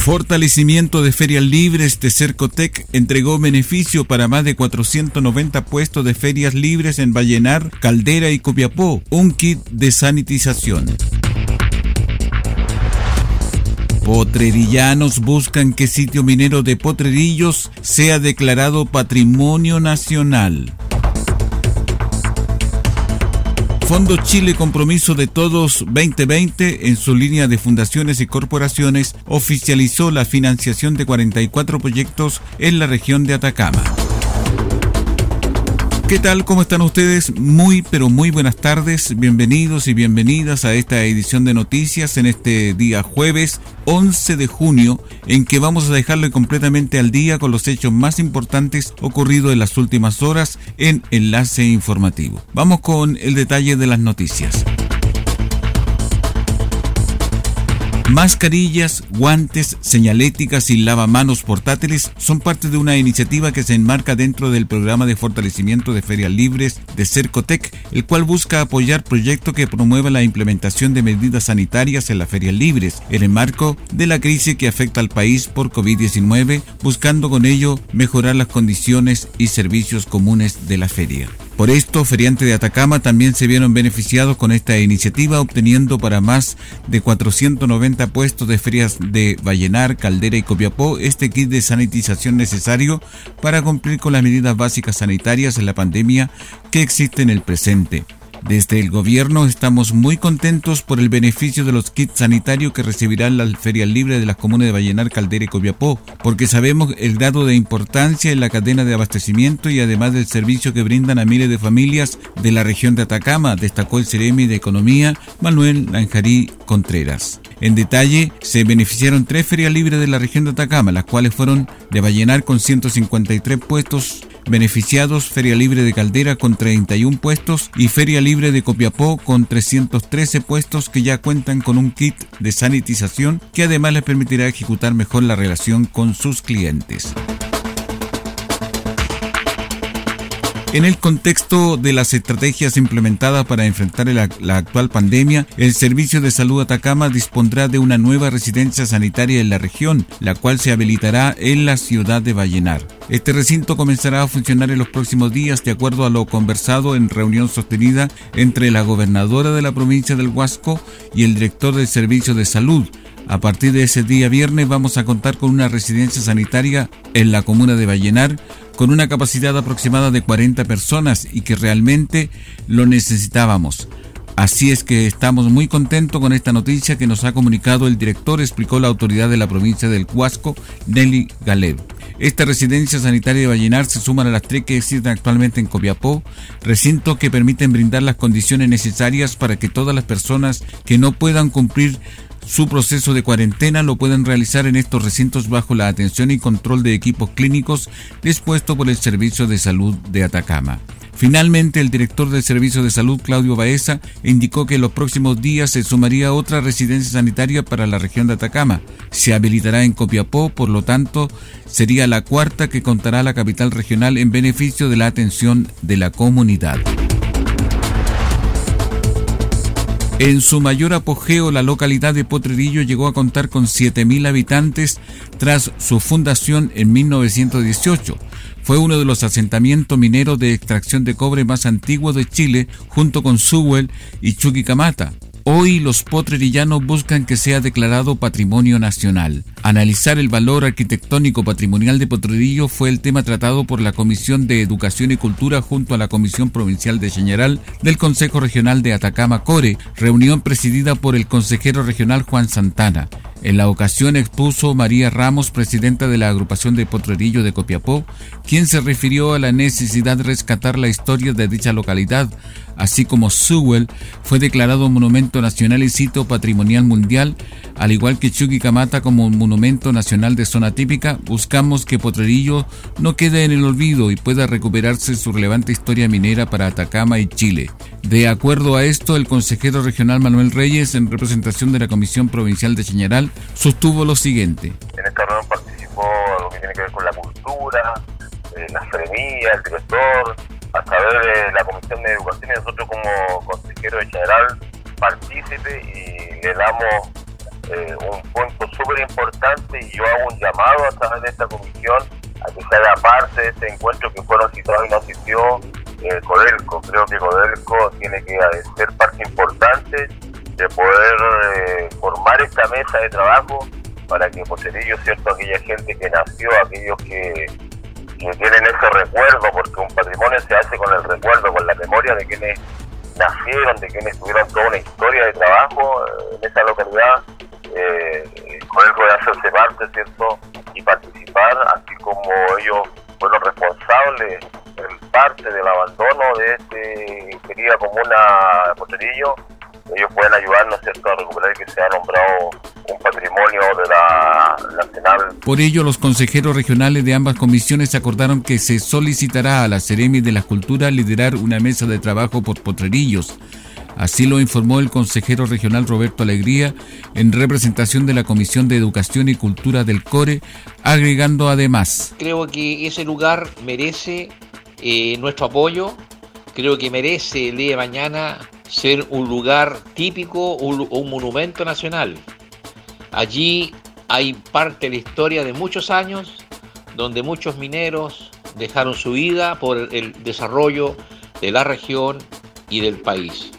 Fortalecimiento de ferias libres de Cercotec entregó beneficio para más de 490 puestos de ferias libres en Vallenar, Caldera y Copiapó, un kit de sanitización. Potrerillanos buscan que sitio minero de Potrerillos sea declarado Patrimonio Nacional. Fondo Chile Compromiso de Todos 2020, en su línea de fundaciones y corporaciones, oficializó la financiación de 44 proyectos en la región de Atacama. ¿Qué tal? ¿Cómo están ustedes? Muy, pero muy buenas tardes. Bienvenidos y bienvenidas a esta edición de noticias en este día jueves 11 de junio, en que vamos a dejarle completamente al día con los hechos más importantes ocurridos en las últimas horas en Enlace Informativo. Vamos con el detalle de las noticias. Mascarillas, guantes, señaléticas y lavamanos portátiles son parte de una iniciativa que se enmarca dentro del programa de fortalecimiento de ferias libres de Cercotec, el cual busca apoyar proyectos que promuevan la implementación de medidas sanitarias en las ferias libres, en el marco de la crisis que afecta al país por COVID-19, buscando con ello mejorar las condiciones y servicios comunes de la feria. Por esto, feriantes de Atacama también se vieron beneficiados con esta iniciativa, obteniendo para más de 490 puestos de ferias de Vallenar, Caldera y Copiapó este kit de sanitización necesario para cumplir con las medidas básicas sanitarias en la pandemia que existe en el presente. Desde el gobierno estamos muy contentos por el beneficio de los kits sanitarios que recibirán las ferias libres de las comunas de Vallenar, Caldera y Copiapó, porque sabemos el grado de importancia en la cadena de abastecimiento y además del servicio que brindan a miles de familias de la región de Atacama, destacó el Ceremi de Economía Manuel Lanjarí Contreras. En detalle, se beneficiaron tres ferias libres de la región de Atacama, las cuales fueron de Vallenar con 153 puestos beneficiados, Feria Libre de Caldera con 31 puestos y Feria Libre de Copiapó con 313 puestos que ya cuentan con un kit de sanitización que además les permitirá ejecutar mejor la relación con sus clientes. En el contexto de las estrategias implementadas para enfrentar la, actual pandemia, el Servicio de Salud Atacama dispondrá de una nueva residencia sanitaria en la región, la cual se habilitará en la ciudad de Vallenar. Este recinto comenzará a funcionar en los próximos días de acuerdo a lo conversado en reunión sostenida entre la gobernadora de la provincia del Huasco y el director del Servicio de Salud, a partir de ese día viernes vamos a contar con una residencia sanitaria en la comuna de Vallenar con una capacidad aproximada de 40 personas y que realmente lo necesitábamos. Así es que estamos muy contentos con esta noticia que nos ha comunicado el director, explicó la autoridad de la provincia del Huasco, Nelly Galero. Esta residencia sanitaria de Vallenar se suma a las tres que existen actualmente en Copiapó, recinto que permiten brindar las condiciones necesarias para que todas las personas que no puedan cumplir su proceso de cuarentena lo pueden realizar en estos recintos bajo la atención y control de equipos clínicos dispuestos por el Servicio de Salud de Atacama. Finalmente, el director del Servicio de Salud, Claudio Baeza, indicó que en los próximos días se sumaría otra residencia sanitaria para la región de Atacama. Se habilitará en Copiapó, por lo tanto, sería la cuarta que contará la capital regional en beneficio de la atención de la comunidad. En su mayor apogeo, la localidad de Potrerillo llegó a contar con 7.000 habitantes tras su fundación en 1918. Fue uno de los asentamientos mineros de extracción de cobre más antiguos de Chile, junto con Sewell y Chuquicamata. Hoy los potrerillanos buscan que sea declarado patrimonio nacional. Analizar el valor arquitectónico patrimonial de Potrerillo fue el tema tratado por la Comisión de Educación y Cultura junto a la Comisión Provincial de Chañaral del Consejo Regional de Atacama Core, reunión presidida por el consejero regional Juan Santana. En la ocasión expuso María Ramos, presidenta de la agrupación de Potrerillo de Copiapó, quien se refirió a la necesidad de rescatar la historia de dicha localidad, así como Sewell fue declarado Monumento Nacional y Sitio Patrimonial Mundial, al igual que Chuquicamata como Monumento Nacional de Zona Típica, buscamos que Potrerillo no quede en el olvido y pueda recuperarse su relevante historia minera para Atacama y Chile. De acuerdo a esto, el consejero regional Manuel Reyes, en representación de la Comisión Provincial de Chañaral, sostuvo lo siguiente. En esta reunión participó lo que tiene que ver con la cultura, eh, la seremía, el director, a través de la Comisión de Educación y nosotros como consejero de Chañaral partícipe y le damos eh, un punto súper importante y yo hago un llamado a través de esta comisión a que se haga parte de este encuentro que fueron citados y no asistió eh, Codelco. Creo que Codelco tiene que ser parte importante de poder eh, formar esta mesa de trabajo para que ello cierto, aquella gente que nació, aquellos que, tienen ese recuerdo, porque un patrimonio se hace con el recuerdo, con la memoria de quienes nacieron, de quienes tuvieron toda una historia de trabajo eh, en esa localidad, eh, Codelco debe hacerse parte, ¿cierto? Y participar, así como ellos fueron responsables parte del abandono de este querida comuna Poterillo, ellos pueden ayudarnos a recuperar que se ha nombrado un patrimonio de la nacional. Por ello, los consejeros regionales de ambas comisiones acordaron que se solicitará a la Ceremi de la Cultura liderar una mesa de trabajo por Potrerillos. Así lo informó el consejero regional Roberto Alegría en representación de la Comisión de Educación y Cultura del CORE, agregando además. Creo que ese lugar merece eh, nuestro apoyo. Creo que merece el día de mañana ser un lugar típico, un, un monumento nacional. Allí hay parte de la historia de muchos años donde muchos mineros dejaron su vida por el desarrollo de la región y del país.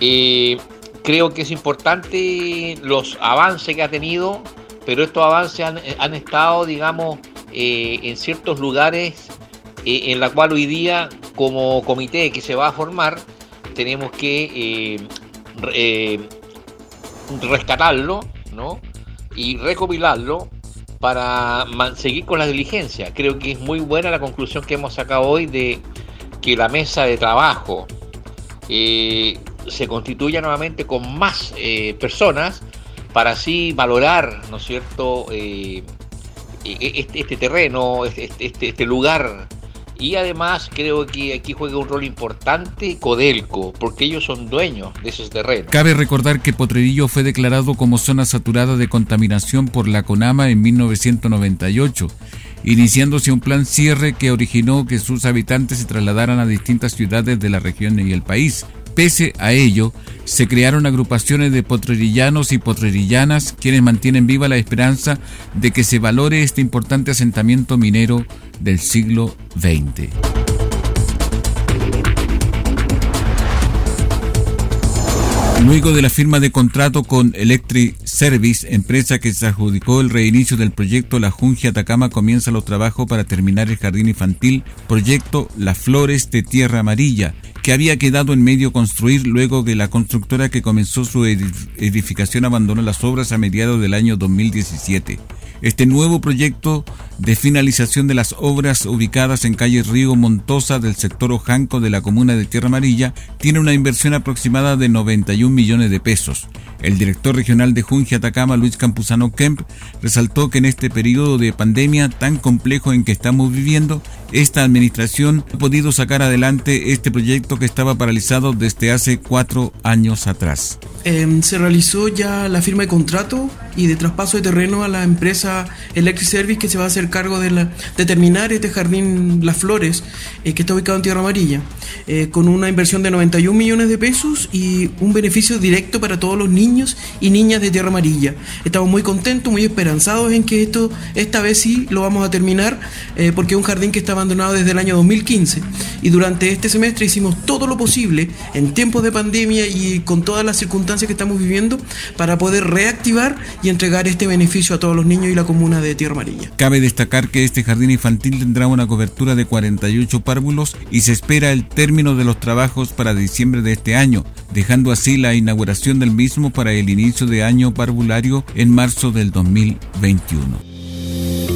Eh, creo que es importante los avances que ha tenido, pero estos avances han, estado, digamos, eh, en ciertos lugares eh, en la cual hoy día como comité que se va a formar tenemos que eh, eh, rescatarlo ¿no? y recopilarlo para seguir con la diligencia. Creo que es muy buena la conclusión que hemos sacado hoy de que la mesa de trabajo se constituya nuevamente con más personas para así valorar, ¿no cierto?, e-, este, este, terreno, este, este, este lugar y además creo que aquí juega un rol importante Codelco, porque ellos son dueños de esos terrenos. Cabe recordar que Potrerillo fue declarado como zona saturada de contaminación por la CONAMA en 1998, iniciándose un plan cierre que originó que sus habitantes se trasladaran a distintas ciudades de la región y el país. Pese a ello, se crearon agrupaciones de potrerillanos y potrerillanas quienes mantienen viva la esperanza de que se valore este importante asentamiento minero del siglo XX. Luego de la firma de contrato con Electric Service, empresa que se adjudicó el reinicio del proyecto La Jungia Atacama, comienza los trabajos para terminar el jardín infantil, proyecto Las Flores de Tierra Amarilla, que había quedado en medio construir luego que la constructora que comenzó su edificación abandonó las obras a mediados del año 2017. Este nuevo proyecto de finalización de las obras ubicadas en calle Río Montosa del sector Ojanco de la comuna de Tierra Amarilla tiene una inversión aproximada de 91 millones de pesos. El director regional de Junji Atacama, Luis Campuzano Kemp, resaltó que en este periodo de pandemia tan complejo en que estamos viviendo, esta administración ha podido sacar adelante este proyecto que estaba paralizado desde hace cuatro años atrás. em, se realizó ya la firma de contrato y de traspaso de terreno a la empresa Electric Service que se va a hacer cargo de, terminar este jardín Las Flores eh, que está ubicado en Tierra Amarilla, eh, con una inversión de 91 millones de pesos y un beneficio directo para todos los niños y niñas de Tierra Amarilla. Estamos muy contentos, muy esperanzados en que esto esta vez sí lo vamos a terminar eh, porque es un jardín que está abandonado desde el año 2015 y durante este semestre hicimos todo lo posible en tiempos de pandemia y con todas las circunstancias que estamos viviendo para poder reactivar y entregar este beneficio a todos los niños y la comuna de Tierra Amarilla. Cabe destacar que este jardín infantil tendrá una cobertura de 48 párvulos y se espera el término de los trabajos para diciembre de este año, dejando así la inauguración del mismo para el inicio de año parvulario en marzo del 2021.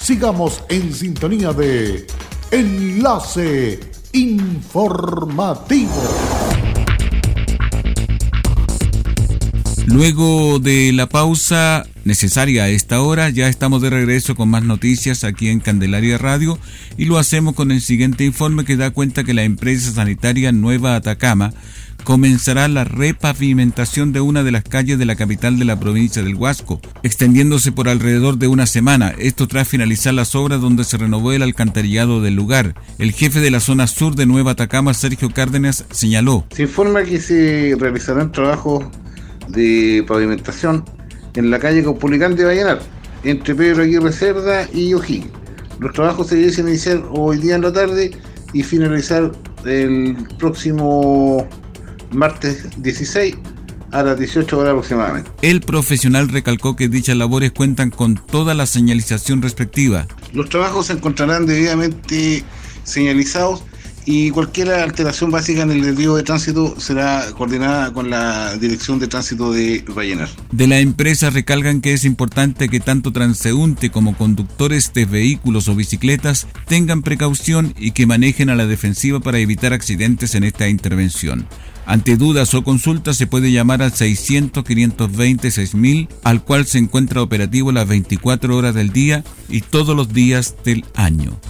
Sigamos en sintonía de Enlace Informativo. Luego de la pausa necesaria a esta hora, ya estamos de regreso con más noticias aquí en Candelaria Radio y lo hacemos con el siguiente informe que da cuenta que la empresa sanitaria Nueva Atacama comenzará la repavimentación de una de las calles de la capital de la provincia del Huasco, extendiéndose por alrededor de una semana. Esto tras finalizar las obras donde se renovó el alcantarillado del lugar. El jefe de la zona sur de Nueva Atacama, Sergio Cárdenas, señaló. Se informa que se realizarán trabajos de pavimentación en la calle Copulicán de Vallenar, entre Pedro Aguirre Cerda y O'Higgins. Los trabajos se deben iniciar hoy día en la tarde y finalizar el próximo martes 16 a las 18 horas aproximadamente. El profesional recalcó que dichas labores cuentan con toda la señalización respectiva. Los trabajos se encontrarán debidamente señalizados y cualquier alteración básica en el desvío de tránsito será coordinada con la Dirección de Tránsito de Vallenar. De la empresa recalcan que es importante que tanto transeúnte como conductores de vehículos o bicicletas tengan precaución y que manejen a la defensiva para evitar accidentes en esta intervención. Ante dudas o consultas se puede llamar al 600-520-6000, al cual se encuentra operativo las 24 horas del día y todos los días del año.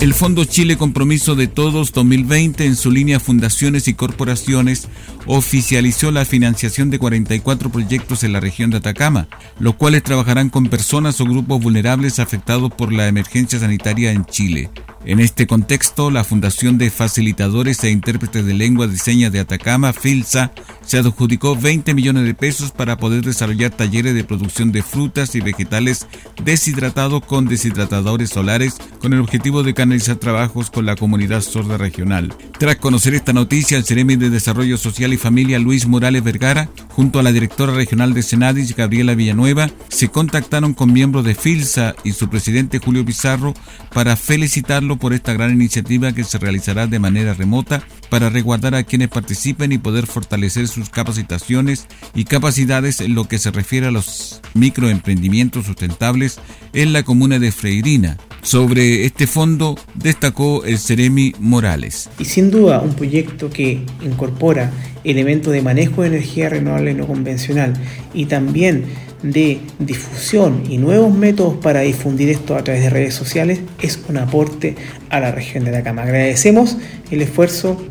El Fondo Chile Compromiso de Todos 2020 en su línea Fundaciones y Corporaciones oficializó la financiación de 44 proyectos en la región de Atacama, los cuales trabajarán con personas o grupos vulnerables afectados por la emergencia sanitaria en Chile. En este contexto, la Fundación de Facilitadores e Intérpretes de Lengua de Señas de Atacama, FILSA, se adjudicó 20 millones de pesos para poder desarrollar talleres de producción de frutas y vegetales deshidratados con deshidratadores solares con el objetivo de canalizar trabajos con la comunidad sorda regional. Tras conocer esta noticia, el Ceremi de Desarrollo Social y Familia Luis Morales Vergara, junto a la directora regional de Senadis, Gabriela Villanueva, se contactaron con miembros de FILSA y su presidente Julio Pizarro para felicitarlo por esta gran iniciativa que se realizará de manera remota para resguardar a quienes participen y poder fortalecer sus capacitaciones y capacidades en lo que se refiere a los microemprendimientos sustentables en la comuna de Freirina. Sobre este fondo destacó el Ceremi Morales. Y sin duda un proyecto que incorpora elementos de manejo de energía renovable no convencional y también de difusión y nuevos métodos para difundir esto a través de redes sociales es un aporte a la región de Atacama. Agradecemos el esfuerzo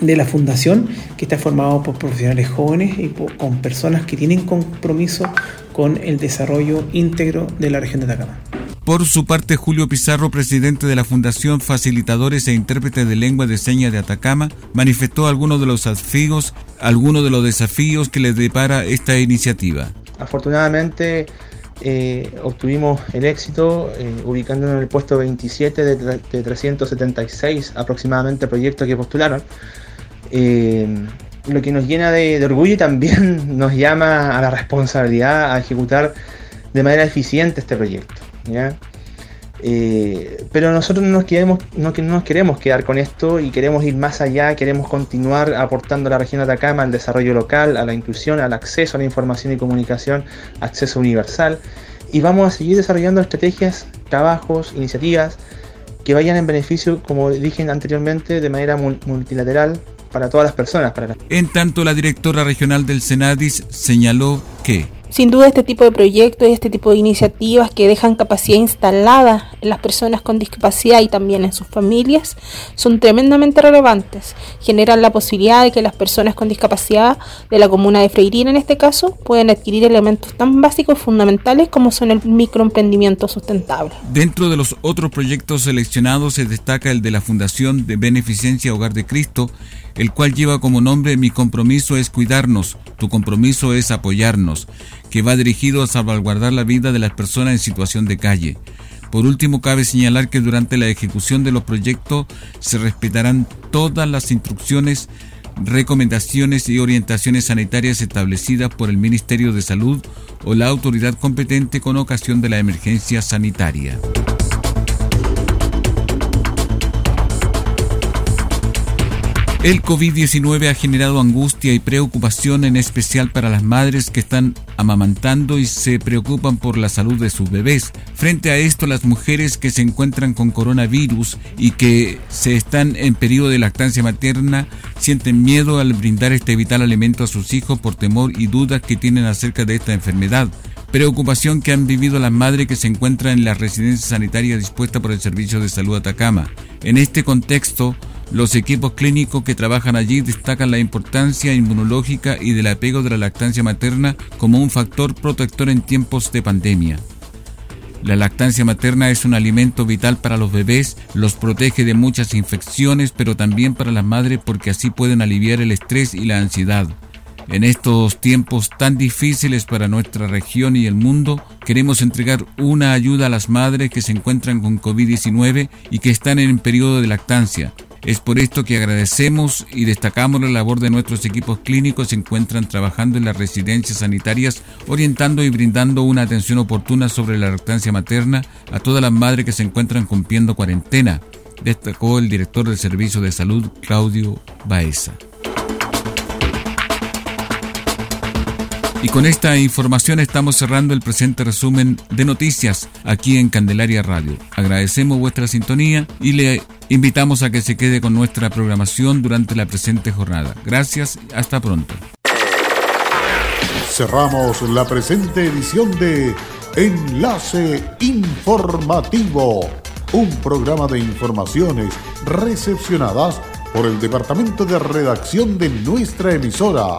de la fundación que está formado por profesionales jóvenes y con personas que tienen compromiso con el desarrollo íntegro de la región de Atacama. Por su parte, Julio Pizarro, presidente de la Fundación Facilitadores e Intérpretes de Lengua de Señas de Atacama, manifestó algunos de los desafíos, de que les depara esta iniciativa. Afortunadamente eh, obtuvimos el éxito eh, ubicándonos en el puesto 27 de, de 376 aproximadamente proyectos que postularon. Eh, lo que nos llena de, orgullo y también nos llama a la responsabilidad a ejecutar de manera eficiente este proyecto. Eh, pero nosotros no nos, queremos, no, nos queremos quedar con esto y queremos ir más allá, queremos continuar aportando a la región de Atacama al desarrollo local, a la inclusión, al acceso a la información y comunicación, acceso universal. Y vamos a seguir desarrollando estrategias, trabajos, iniciativas que vayan en beneficio, como dije anteriormente, de manera multilateral para todas las personas. Para En tanto, la directora regional del Senadis señaló que sin duda este tipo de proyectos y este tipo de iniciativas que dejan capacidad instalada en las personas con discapacidad y también en sus familias son tremendamente relevantes. Generan la posibilidad de que las personas con discapacidad de la comuna de Freirina en este caso puedan adquirir elementos tan básicos y fundamentales como son el microemprendimiento sustentable. Dentro de los otros proyectos seleccionados se destaca el de la Fundación de Beneficencia Hogar de Cristo, el cual lleva como nombre Mi compromiso es cuidarnos, tu compromiso es apoyarnos, que va dirigido a salvaguardar la vida de las personas en situación de calle. Por último, cabe señalar que durante la ejecución de los proyectos se respetarán todas las instrucciones, recomendaciones y orientaciones sanitarias establecidas por el Ministerio de Salud o la autoridad competente con ocasión de la emergencia sanitaria. El COVID-19 ha generado angustia y preocupación en especial para las madres que están amamantando y se preocupan por la salud de sus bebés. Frente a esto, las mujeres que se encuentran con coronavirus y que se están en periodo de lactancia materna sienten miedo al brindar este vital alimento a sus hijos por temor y dudas que tienen acerca de esta enfermedad preocupación que han vivido las madres que se encuentran en la residencia sanitaria dispuesta por el Servicio de Salud Atacama. En este contexto, los equipos clínicos que trabajan allí destacan la importancia inmunológica y del apego de la lactancia materna como un factor protector en tiempos de pandemia. La lactancia materna es un alimento vital para los bebés, los protege de muchas infecciones, pero también para las madres porque así pueden aliviar el estrés y la ansiedad. En estos tiempos tan difíciles para nuestra región y el mundo, queremos entregar una ayuda a las madres que se encuentran con COVID-19 y que están en periodo de lactancia. Es por esto que agradecemos y destacamos la labor de nuestros equipos clínicos que se encuentran trabajando en las residencias sanitarias, orientando y brindando una atención oportuna sobre la lactancia materna a todas las madres que se encuentran cumpliendo cuarentena, destacó el director del Servicio de Salud, Claudio Baeza. Y con esta información estamos cerrando el presente resumen de noticias aquí en Candelaria Radio. Agradecemos vuestra sintonía y le invitamos a que se quede con nuestra programación durante la presente jornada. Gracias, hasta pronto. Cerramos la presente edición de Enlace Informativo, un programa de informaciones recepcionadas por el Departamento de Redacción de nuestra emisora